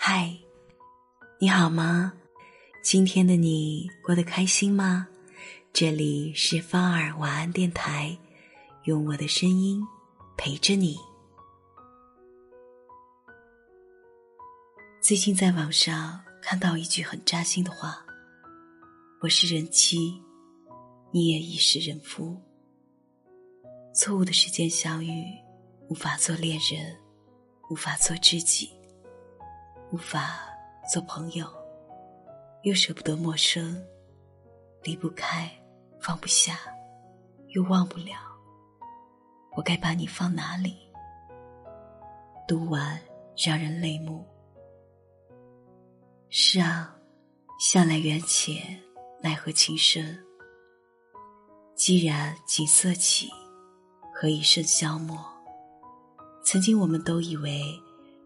嗨，你好吗？今天的你过得开心吗？这里是芳儿晚安电台，用我的声音陪着你。最近在网上看到一句很扎心的话：“我是人妻，你也已是人夫。错误的时间相遇，无法做恋人，无法做知己。”无法做朋友，又舍不得陌生，离不开，放不下，又忘不了。我该把你放哪里？读完让人泪目。是啊，向来缘浅，奈何情深。既然景色起，何以笙箫默？曾经我们都以为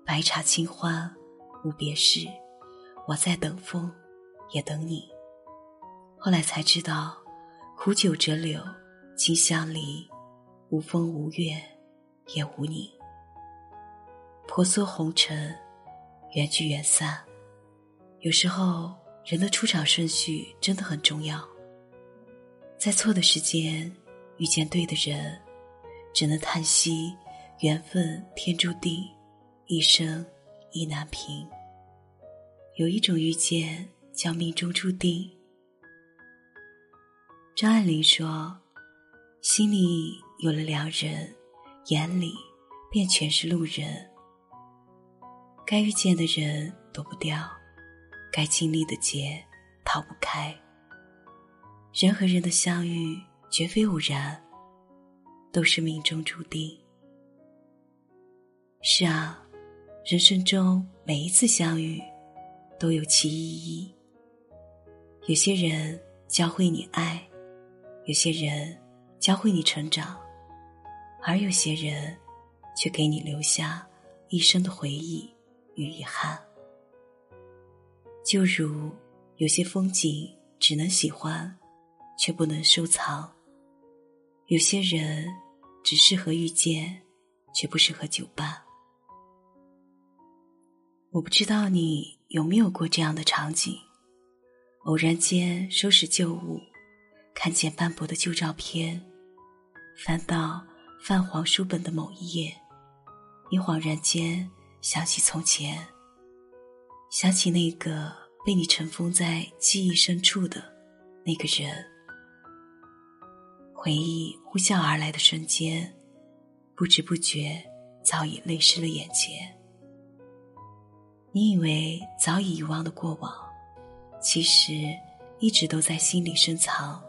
白茶清欢。无别事，我在等风，也等你。后来才知道，苦酒折柳，今相离，无风无月，也无你。婆娑红尘，缘聚缘散。有时候，人的出场顺序真的很重要。在错的时间遇见对的人，只能叹息缘分天注定，一生。意难平。有一种遇见叫命中注定。张爱玲说：“心里有了良人，眼里便全是路人。该遇见的人躲不掉，该经历的劫逃不开。人和人的相遇绝非偶然，都是命中注定。”是啊。人生中每一次相遇，都有其意义。有些人教会你爱，有些人教会你成长，而有些人却给你留下一生的回忆与遗憾。就如有些风景只能喜欢，却不能收藏；有些人只适合遇见，却不适合久伴。我不知道你有没有过这样的场景：偶然间收拾旧物，看见斑驳的旧照片，翻到泛黄书本的某一页，你恍然间想起从前，想起那个被你尘封在记忆深处的那个人。回忆呼啸而来的瞬间，不知不觉早已泪湿了眼前。你以为早已遗忘的过往，其实一直都在心里深藏。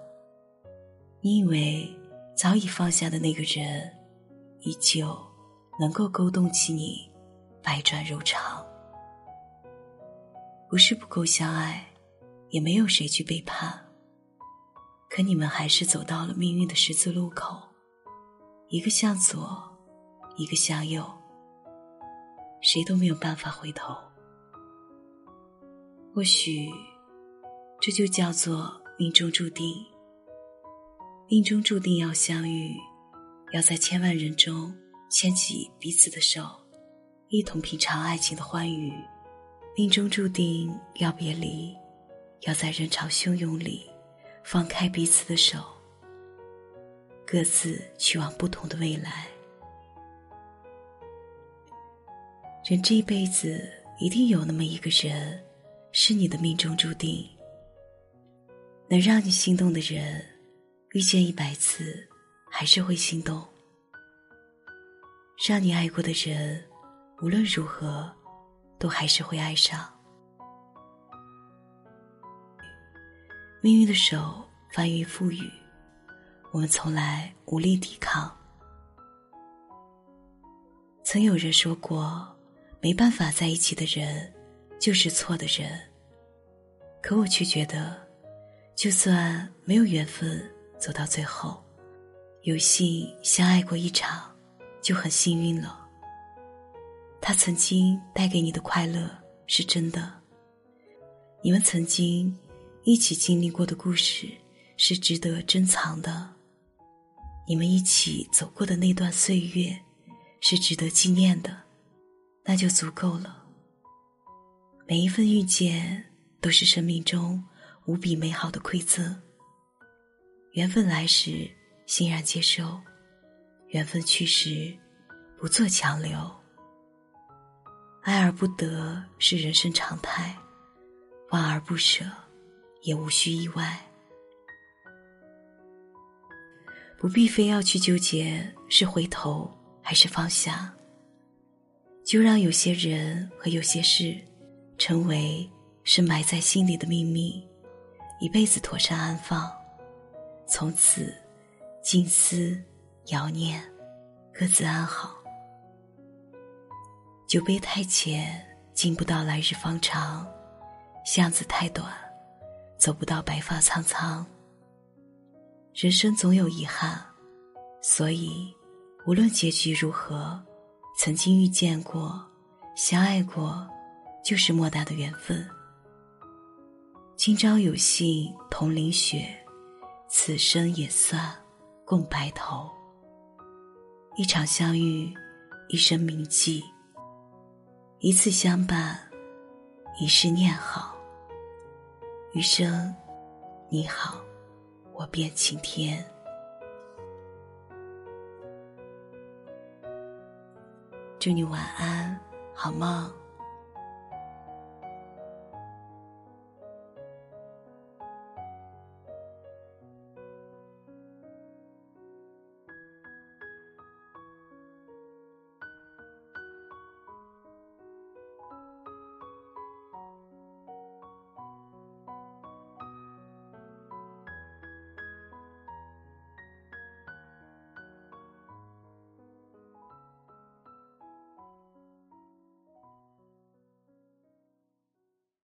你以为早已放下的那个人，依旧能够勾动起你百转柔肠。不是不够相爱，也没有谁去背叛。可你们还是走到了命运的十字路口，一个向左，一个向右，谁都没有办法回头。或许，这就叫做命中注定。命中注定要相遇，要在千万人中牵起彼此的手，一同品尝爱情的欢愉。命中注定要别离，要在人潮汹涌里放开彼此的手，各自去往不同的未来。人这一辈子，一定有那么一个人。是你的命中注定，能让你心动的人，遇见一百次，还是会心动；让你爱过的人，无论如何，都还是会爱上。命运的手翻云覆雨，我们从来无力抵抗。曾有人说过，没办法在一起的人。就是错的人，可我却觉得，就算没有缘分走到最后，有幸相爱过一场，就很幸运了。他曾经带给你的快乐是真的，你们曾经一起经历过的故事是值得珍藏的，你们一起走过的那段岁月是值得纪念的，那就足够了。每一份遇见都是生命中无比美好的馈赠。缘分来时，欣然接受；缘分去时，不做强留。爱而不得是人生常态，望而不舍，也无需意外。不必非要去纠结是回头还是放下，就让有些人和有些事，成为是埋在心里的秘密，一辈子妥善安放，从此。静思，遥念，各自安好。酒杯太浅，敬不到来日方长；巷子太短，走不到白发苍苍。人生总有遗憾，所以无论结局如何，曾经遇见过、相爱过，就是莫大的缘分。今朝有幸同淋雪，此生也算。共白头，一场相遇，一生铭记；一次相伴，一世念好。余生，你好，我便晴天。祝你晚安，好梦。